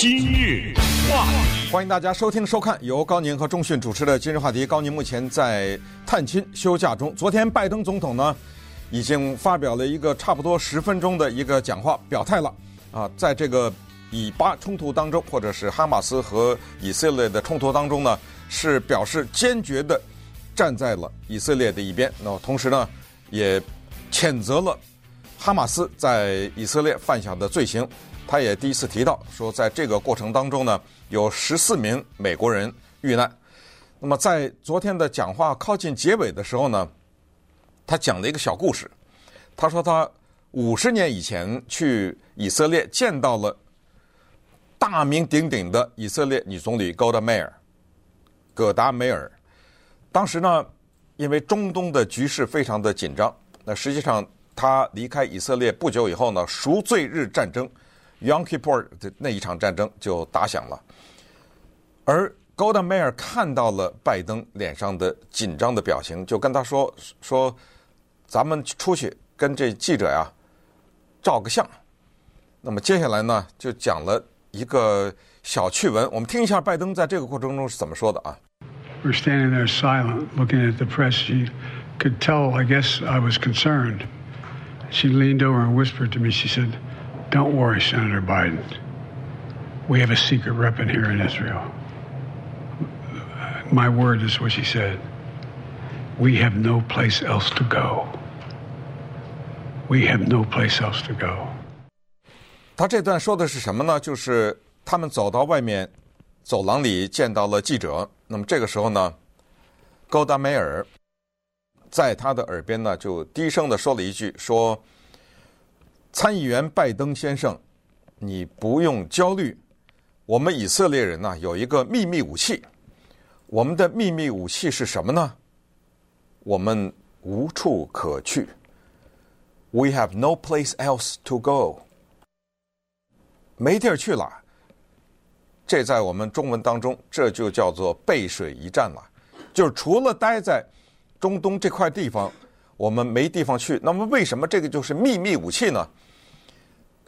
今日话题，欢迎大家收听收看由高宁和钟讯主持的今日话题。高宁目前在探亲休假中。昨天拜登总统呢，已经发表了一个差不多十分钟的一个讲话，表态了啊，在这个以巴冲突当中，或者是哈马斯和以色列的冲突当中呢，是表示坚决的站在了以色列的一边。那同时呢，也谴责了哈马斯在以色列犯下的罪行。他也第一次提到说，在这个过程当中呢，有十四名美国人遇难。那么在昨天的讲话靠近结尾的时候呢，他讲了一个小故事。他说他五十年以前去以色列见到了大名鼎鼎的以色列女总理戈达梅尔。戈达梅尔当时呢，因为中东的局势非常的紧张，那实际上他离开以色列不久以后呢，赎罪日战争。Yom Kippur 的那一场战争就打响了，而 Golda Meir 看到了拜登脸上的紧张的表情，就跟他说：“说咱们出去跟这记者呀照个相。”那么接下来呢，就讲了一个小趣闻，我们听一下拜登在这个过程中是怎么说的啊？We're standing there silent, looking at the press. She could tell, I guess, I was concerned. She leaned over and whispered to me. She said. Don't worry, Senator Biden. We have a secret weapon here in Israel. My word is what she said. We have no place else to go. We have no place else to go. 他这段说的是什么呢？就是他们走到外面走廊里见到了记者。那么这个时候呢，高达梅尔在他的耳边呢就低声的说了一句：“说。” 参议员拜登先生，你不用焦虑。我们以色列人呢有一个秘密武器，我们的秘密武器是什么呢？我们无处可去。We have no place else to go。没地儿去了。这在我们中文当中，这就叫做背水一战了。就是除了待在中东这块地方，我们没地方去。那么为什么这个就是秘密武器呢？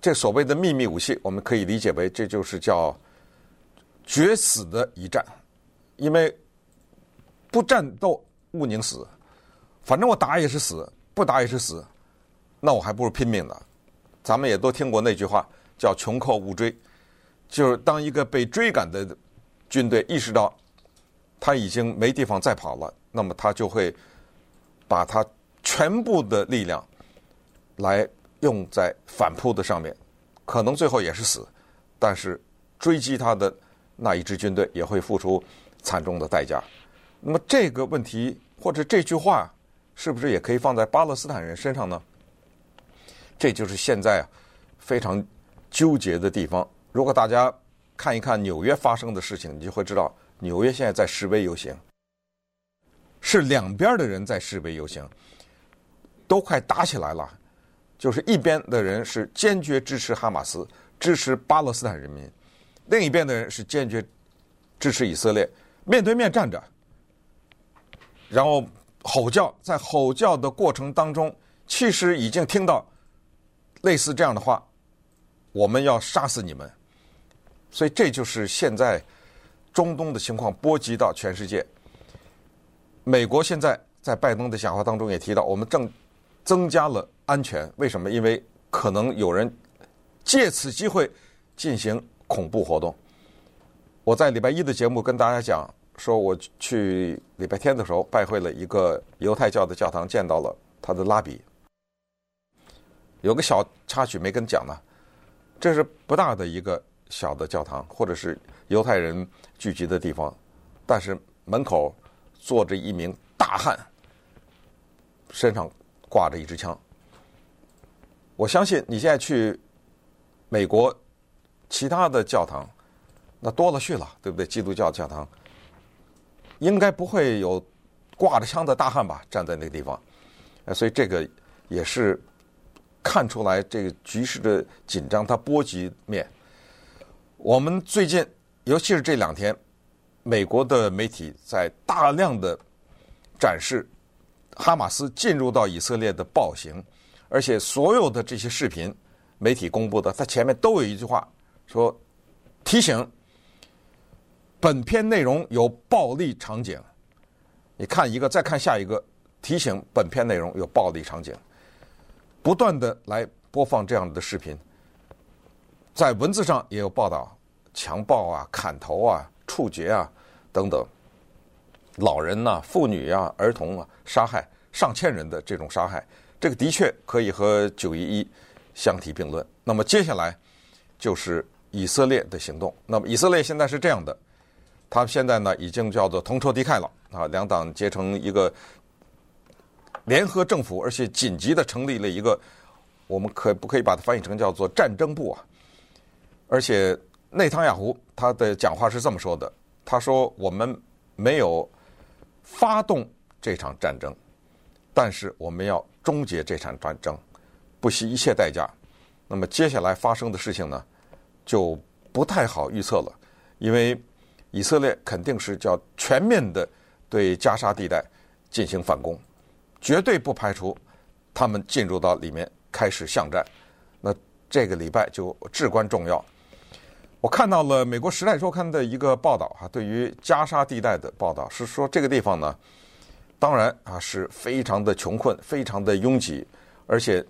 这所谓的秘密武器，我们可以理解为这就是叫决死的一战，因为不战斗勿宁死，反正我打也是死，不打也是死，那我还不如拼命呢。咱们也都听过那句话，叫“穷寇勿追”，就是当一个被追赶的军队意识到他已经没地方再跑了，那么他就会把他全部的力量来。用在反扑的上面，可能最后也是死，但是追击他的那一支军队也会付出惨重的代价。那么这个问题或者这句话，是不是也可以放在巴勒斯坦人身上呢？这就是现在啊非常纠结的地方。如果大家看一看纽约发生的事情，你就会知道，纽约现在在示威游行，是两边的人在示威游行，都快打起来了。就是一边的人是坚决支持哈马斯，支持巴勒斯坦人民；另一边的人是坚决支持以色列，面对面站着，然后吼叫，在吼叫的过程当中，其实已经听到类似这样的话：“我们要杀死你们。”所以这就是现在中东的情况波及到全世界。美国现在在拜登的讲话当中也提到，我们正增加了。安全？为什么？因为可能有人借此机会进行恐怖活动。我在礼拜一的节目跟大家讲，说我去礼拜天的时候拜会了一个犹太教的教堂，见到了他的拉比。有个小插曲没跟讲呢，这是不大的一个小的教堂，或者是犹太人聚集的地方，但是门口坐着一名大汉，身上挂着一支枪。我相信你现在去美国其他的教堂，那多了去了，对不对？基督教教堂应该不会有挂着枪的大汉吧？站在那个地方，所以这个也是看出来这个局势的紧张，它波及面。我们最近，尤其是这两天，美国的媒体在大量的展示哈马斯进入到以色列的暴行。而且所有的这些视频，媒体公布的，它前面都有一句话，说提醒：本片内容有暴力场景。你看一个，再看下一个，提醒本片内容有暴力场景，不断的来播放这样的视频。在文字上也有报道，强暴啊、砍头啊、处决啊等等，老人呐、妇女啊、儿童啊，杀害上千人的这种杀害，这个的确可以和九一一相提并论。那么接下来就是以色列的行动。那么以色列现在是这样的。他现在呢，已经叫做同仇敌忾了啊！两党结成一个联合政府，而且紧急的成立了一个，我们可不可以把它翻译成叫做战争部啊？而且内塔尼亚胡他的讲话是这么说的：他说我们没有发动这场战争，但是我们要终结这场战争，不惜一切代价。那么接下来发生的事情呢，就不太好预测了，因为。以色列肯定是叫全面的对加沙地带进行反攻，绝对不排除他们进入到里面开始巷战。那这个礼拜就至关重要。我看到了美国《时代周刊》的一个报道啊，对于加沙地带的报道是说，这个地方呢，当然啊是非常的穷困，非常的拥挤，而且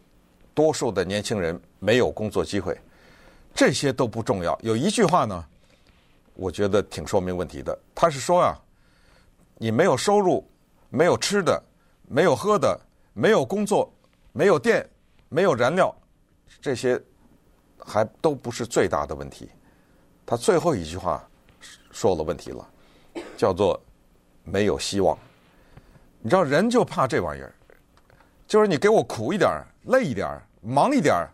多数的年轻人没有工作机会。这些都不重要，有一句话呢。我觉得挺说明问题的。他是说啊，你没有收入，没有吃的，没有喝的，没有工作，没有电，没有燃料，这些还都不是最大的问题。他最后一句话说了问题了，叫做没有希望。你知道人就怕这玩意儿，就是你给我苦一点儿、累一点儿、忙一点儿，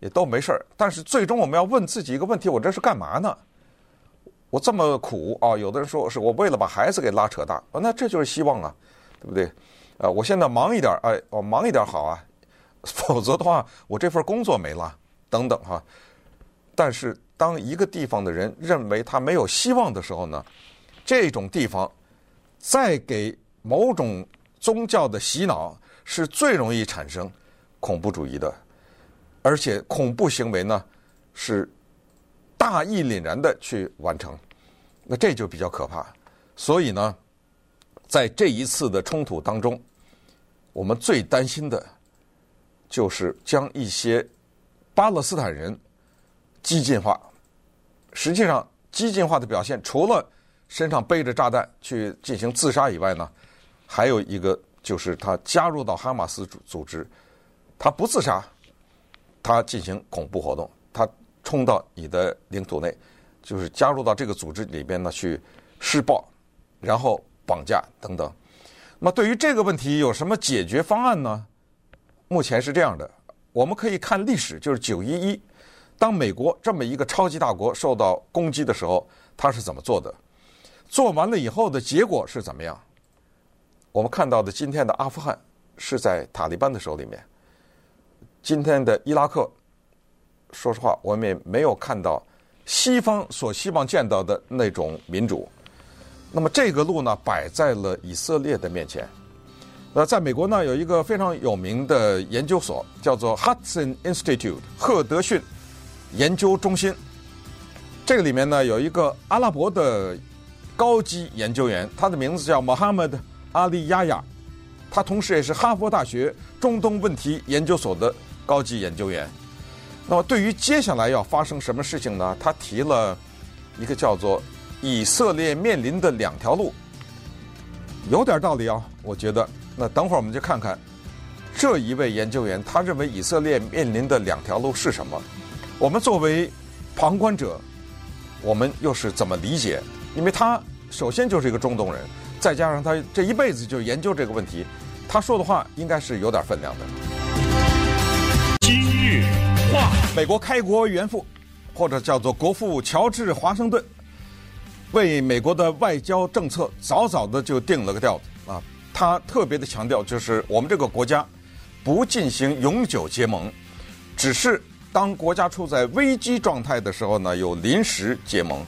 也都没事儿。但是最终我们要问自己一个问题：我这是干嘛呢？我这么苦啊！有的人说是我为了把孩子给拉扯大，那这就是希望啊，对不对？呃，我现在忙一点，哎，我忙一点好啊，否则的话，我这份工作没了，等等哈。但是，当一个地方的人认为他没有希望的时候呢，这种地方再给某种宗教的洗脑，是最容易产生恐怖主义的，而且恐怖行为呢是。大义凛然的去完成，那这就比较可怕。所以呢，在这一次的冲突当中，我们最担心的，就是将一些巴勒斯坦人激进化。实际上，激进化的表现，除了身上背着炸弹去进行自杀以外呢，还有一个就是他加入到哈马斯组组织，他不自杀，他进行恐怖活动，他。冲到你的领土内，就是加入到这个组织里边呢，去施暴，然后绑架等等。那对于这个问题有什么解决方案呢？目前是这样的，我们可以看历史，就是九一一，当美国这么一个超级大国受到攻击的时候，他是怎么做的？做完了以后的结果是怎么样？我们看到的今天的阿富汗是在塔利班的手里面，今天的伊拉克。说实话，我们也没有看到西方所希望见到的那种民主。那么这个路呢，摆在了以色列的面前。那在美国呢，有一个非常有名的研究所，叫做 Hudson Institute 赫德逊研究中心。这个里面呢，有一个阿拉伯的高级研究员，他的名字叫 Mohammed Mohammad Ali Yahya，他同时也是哈佛大学中东问题研究所的高级研究员。那么，对于接下来要发生什么事情呢？他提了一个叫做“以色列面临的两条路”，有点道理啊，我觉得。那等会儿我们就看看这一位研究员他认为以色列面临的两条路是什么。我们作为旁观者，我们又是怎么理解？因为他首先就是一个中东人，再加上他这一辈子就研究这个问题，他说的话应该是有点分量的。今日话。美国开国元父，或者叫做国父乔治华盛顿，为美国的外交政策早早的就定了个调子啊。他特别的强调，就是我们这个国家不进行永久结盟，只是当国家处在危机状态的时候呢，有临时结盟。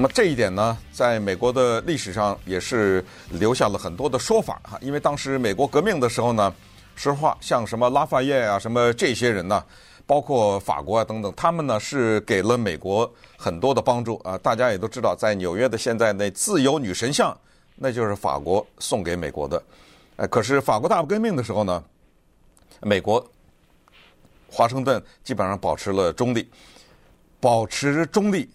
那么这一点呢，在美国的历史上也是留下了很多的说法哈。因为当时美国革命的时候呢，实话，像什么拉法叶啊，什么这些人呢。包括法国啊等等，他们呢是给了美国很多的帮助啊。大家也都知道，在纽约的现在那自由女神像，那就是法国送给美国的。哎，可是法国大革命的时候呢，美国华盛顿基本上保持了中立，保持中立，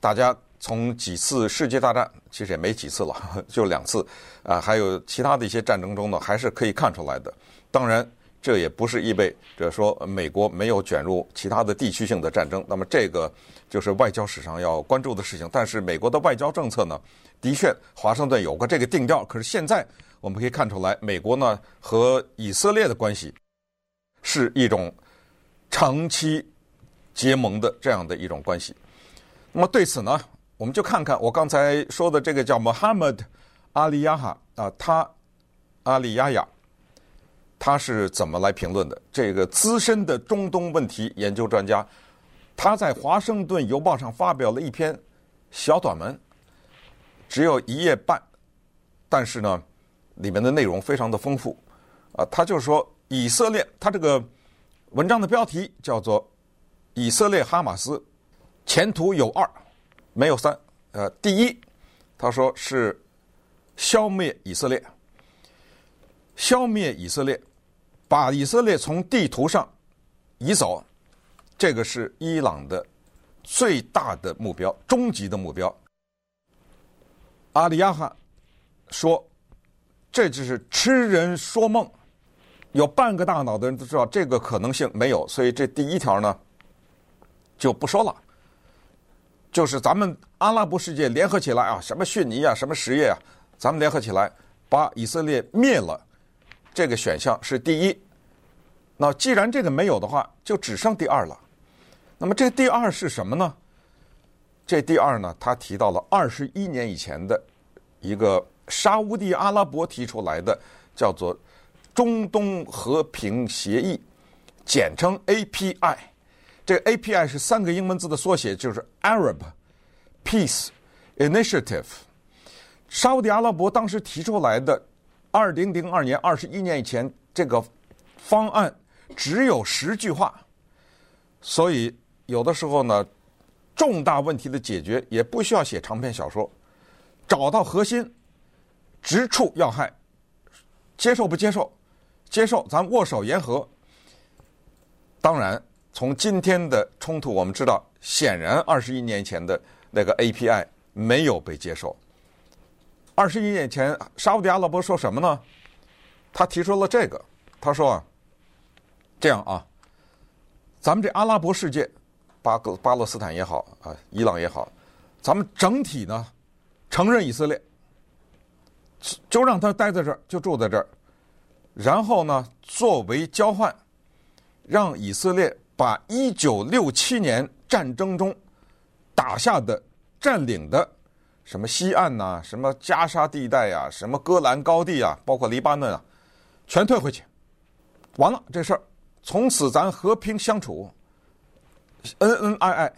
大家。从几次世界大战，其实也没几次了，就两次，啊，还有其他的一些战争中呢，还是可以看出来的。当然，这也不是意味着说美国没有卷入其他的地区性的战争。那么，这个就是外交史上要关注的事情。但是，美国的外交政策呢，的确，华盛顿有过这个定调。可是现在我们可以看出来，美国呢和以色列的关系是一种长期结盟的这样的一种关系。那么对此呢？我们就看看我刚才说的这个叫 Mohammed 阿里亚哈啊，他阿里亚亚，他是怎么来评论的？这个资深的中东问题研究专家，他在《华盛顿邮报》上发表了一篇小短文，只有一页半，但是呢，里面的内容非常的丰富啊。他就说以色列，他这个文章的标题叫做《以色列哈马斯前途有二》。没有三，呃，第一，他说是消灭以色列，消灭以色列，把以色列从地图上移走，这个是伊朗的最大的目标，终极的目标。阿里亚哈说，这就是痴人说梦，有半个大脑的人都知道这个可能性没有，所以这第一条呢就不说了。就是咱们阿拉伯世界联合起来啊，什么逊尼啊，什么什叶啊，咱们联合起来把以色列灭了，这个选项是第一。那既然这个没有的话，就只剩第二了。那么这第二是什么呢？这第二呢，他提到了二十一年以前的一个沙乌地阿拉伯提出来的，叫做中东和平协议，简称 API。这个 API 是三个英文字的缩写，就是 Arab Peace Initiative。沙乌地阿拉伯当时提出来的，二零零二年，二十一年以前，这个方案只有十句话，所以有的时候呢，重大问题的解决也不需要写长篇小说，找到核心，直触要害，接受不接受？接受，咱握手言和。当然。从今天的冲突，我们知道，显然二十一年前的那个 API 没有被接受。二十一年前，沙乌地阿拉伯说什么呢？他提出了这个，他说啊，这样啊，咱们这阿拉伯世界，巴格巴勒斯坦也好啊，伊朗也好，咱们整体呢承认以色列，就让他待在这儿，就住在这儿，然后呢，作为交换，让以色列。把一九六七年战争中打下的、占领的什么西岸呐、什么加沙地带呀、什么戈兰高地啊，包括黎巴嫩啊，全退回去。完了，这事儿从此咱和平相处，恩恩爱爱。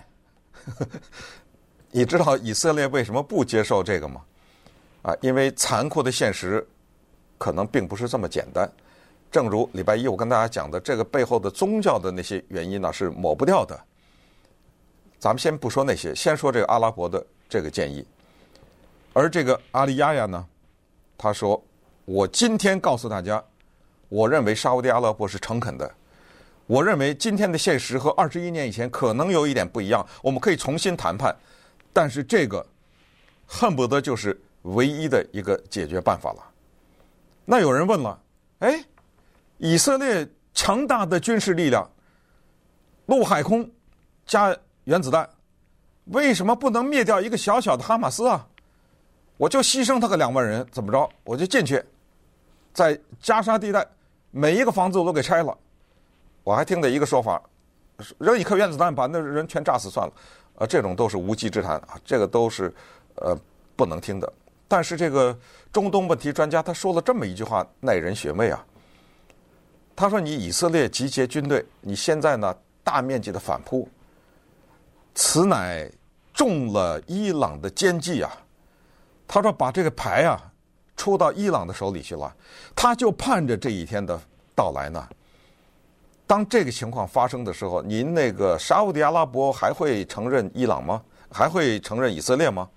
你知道以色列为什么不接受这个吗？啊，因为残酷的现实可能并不是这么简单。正如礼拜一我跟大家讲的，这个背后的宗教的那些原因呢，是抹不掉的。咱们先不说那些，先说这个阿拉伯的这个建议。而这个阿里亚亚呢，他说：“我今天告诉大家，我认为沙乌地阿拉伯是诚恳的。我认为今天的现实和二十一年以前可能有一点不一样，我们可以重新谈判。但是这个恨不得就是唯一的一个解决办法了。”那有人问了，哎？以色列强大的军事力量，陆海空加原子弹，为什么不能灭掉一个小小的哈马斯啊？我就牺牲他个两万人，怎么着？我就进去，在加沙地带每一个房子我都给拆了。我还听到一个说法，扔一颗原子弹把那人全炸死算了。啊，这种都是无稽之谈啊，这个都是呃不能听的。但是这个中东问题专家他说了这么一句话，耐人寻味啊。他说：“你以色列集结军队，你现在呢大面积的反扑，此乃中了伊朗的奸计啊！”他说：“把这个牌啊出到伊朗的手里去了，他就盼着这一天的到来呢。当这个情况发生的时候，您那个沙乌地阿拉伯还会承认伊朗吗？还会承认以色列吗？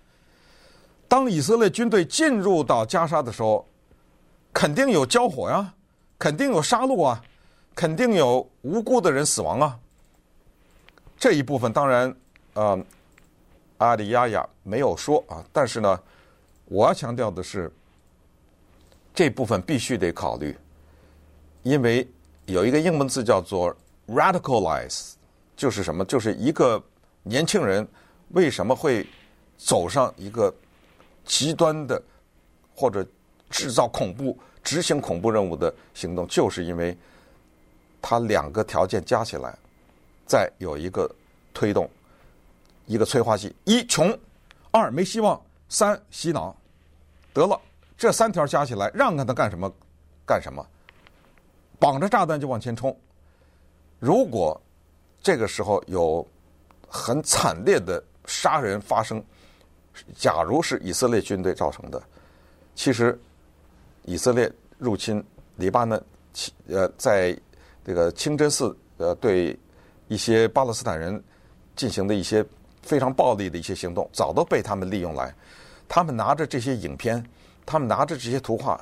当以色列军队进入到加沙的时候，肯定有交火呀，肯定有杀戮啊，肯定有无辜的人死亡啊。这一部分当然，呃，阿里亚亚没有说啊，但是呢，我要强调的是，这部分必须得考虑，因为。有一个英文字叫做 radicalize，就是什么？就是一个年轻人为什么会走上一个极端的或者制造恐怖、执行恐怖任务的行动，就是因为他两个条件加起来，再有一个推动，一个催化剂：一穷，二没希望，三洗脑。得了，这三条加起来，让他干什么干什么。绑着炸弹就往前冲。如果这个时候有很惨烈的杀人发生，假如是以色列军队造成的，其实以色列入侵黎巴嫩，呃，在这个清真寺呃对一些巴勒斯坦人进行的一些非常暴力的一些行动，早都被他们利用来。他们拿着这些影片，他们拿着这些图画，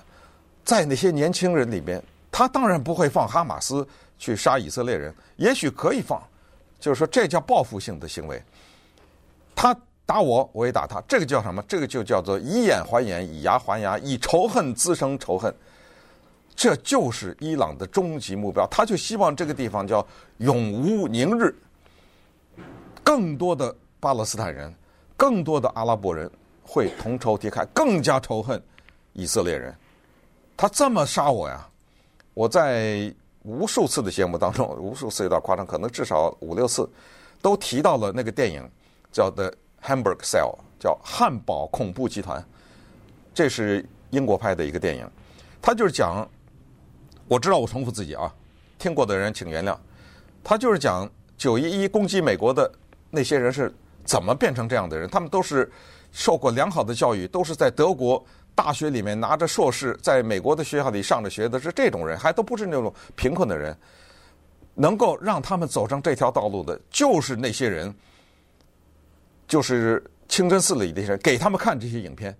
在那些年轻人里面。他当然不会放哈马斯去杀以色列人，也许可以放，就是说这叫报复性的行为。他打我，我也打他，这个叫什么？这个就叫做以眼还眼，以牙还牙，以仇恨滋生仇恨。这就是伊朗的终极目标，他就希望这个地方叫永无宁日。更多的巴勒斯坦人，更多的阿拉伯人会同仇敌忾，更加仇恨以色列人。他这么杀我呀！我在无数次的节目当中，无数次有点夸张，可能至少五六次，都提到了那个电影，叫《的 Hamburg Cell》，叫《汉堡恐怖集团》。这是英国拍的一个电影，他就是讲，我知道我重复自己啊，听过的人请原谅。他就是讲九一一攻击美国的那些人是怎么变成这样的人，他们都是受过良好的教育，都是在德国。大学里面拿着硕士，在美国的学校里上着学的是这种人，还都不是那种贫困的人，能够让他们走上这条道路的，就是那些人，就是清真寺里的人，给他们看这些影片，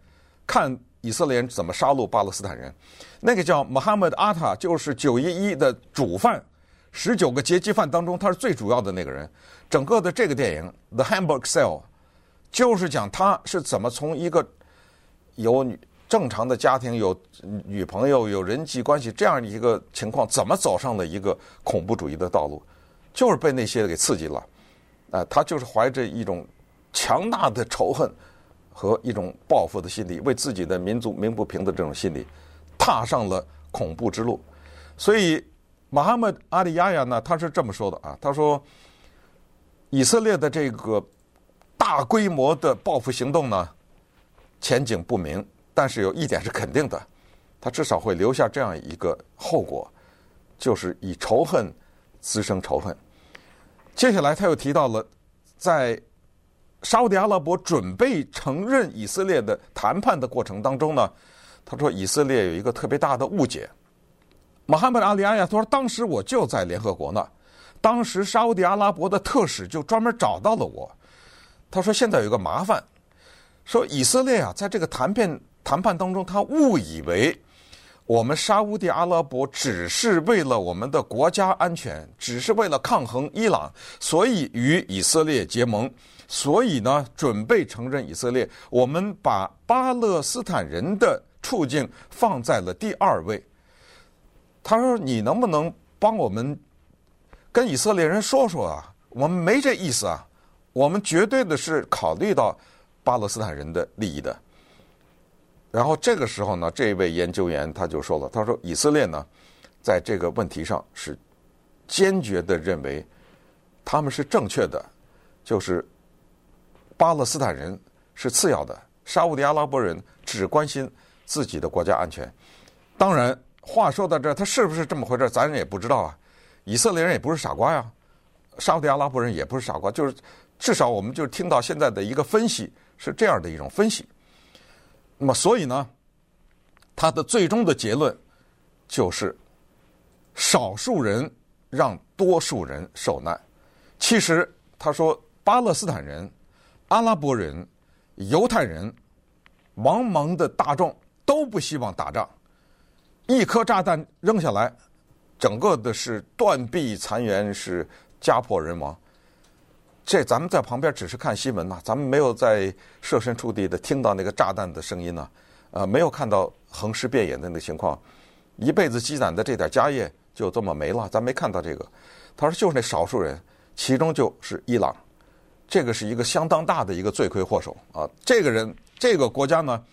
看以色列人怎么杀戮巴勒斯坦人。那个叫穆罕默德·阿塔，就是九一一的主犯，十九个劫机犯当中他是最主要的那个人。整个的这个电影《The Hamburg Cell》，就是讲他是怎么从一个有女。正常的家庭有女朋友有人际关系这样的一个情况，怎么走上了一个恐怖主义的道路？就是被那些给刺激了，啊、他就是怀着一种强大的仇恨和一种报复的心理，为自己的民族鸣不平的这种心理，踏上了恐怖之路。所以，马哈默阿里亚亚呢，他是这么说的啊，他说，以色列的这个大规模的报复行动呢，前景不明。但是有一点是肯定的，他至少会留下这样一个后果，就是以仇恨滋生仇恨。接下来他又提到了，在沙乌地阿拉伯准备承认以色列的谈判的过程当中呢，他说以色列有一个特别大的误解。穆罕默德阿里亚亚他说，当时我就在联合国呢，当时沙乌地阿拉伯的特使就专门找到了我。他说现在有一个麻烦，说以色列啊，在这个谈判。谈判当中，他误以为我们沙乌地阿拉伯只是为了我们的国家安全，只是为了抗衡伊朗，所以与以色列结盟，所以呢，准备承认以色列。我们把巴勒斯坦人的处境放在了第二位。他说：“你能不能帮我们跟以色列人说说啊？我们没这意思啊，我们绝对的是考虑到巴勒斯坦人的利益的。”然后这个时候呢，这位研究员他就说了，他说以色列呢，在这个问题上是坚决的认为他们是正确的，就是巴勒斯坦人是次要的，沙乌地阿拉伯人只关心自己的国家安全。当然，话说到这，他是不是这么回事，咱也不知道啊。以色列人也不是傻瓜呀，沙乌地阿拉伯人也不是傻瓜，就是至少我们就听到现在的一个分析是这样的一种分析。那么，所以呢，他的最终的结论就是，少数人让多数人受难。其实他说，巴勒斯坦人、阿拉伯人、犹太人、茫茫的大众都不希望打仗。一颗炸弹扔下来，整个的是断壁残垣，是家破人亡。这咱们在旁边只是看新闻呐，咱们没有在设身处地的听到那个炸弹的声音呢，呃，没有看到横尸遍野的那个情况，一辈子积攒的这点家业就这么没了，咱没看到这个。他说就是那少数人，其中就是伊朗，这个是一个相当大的一个罪魁祸首啊。这个人，这个国家呢，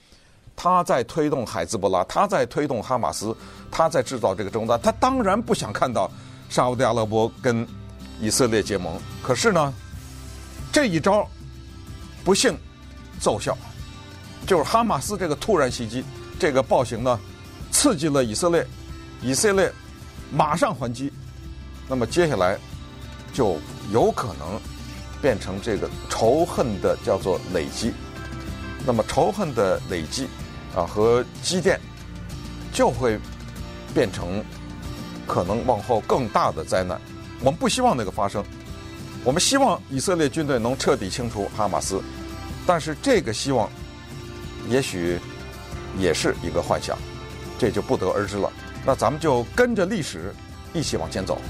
他在推动海兹博拉，他在推动哈马斯，他在制造这个争端，他当然不想看到沙乌地阿拉伯跟以色列结盟，可是呢。这一招不幸奏效，就是哈马斯这个突然袭击，这个暴行呢，刺激了以色列，以色列马上还击，那么接下来就有可能变成这个仇恨的叫做累积，那么仇恨的累积啊和积淀就会变成可能往后更大的灾难，我们不希望那个发生。我们希望以色列军队能彻底清除哈马斯，但是这个希望也许也是一个幻想，这就不得而知了。那咱们就跟着历史一起往前走。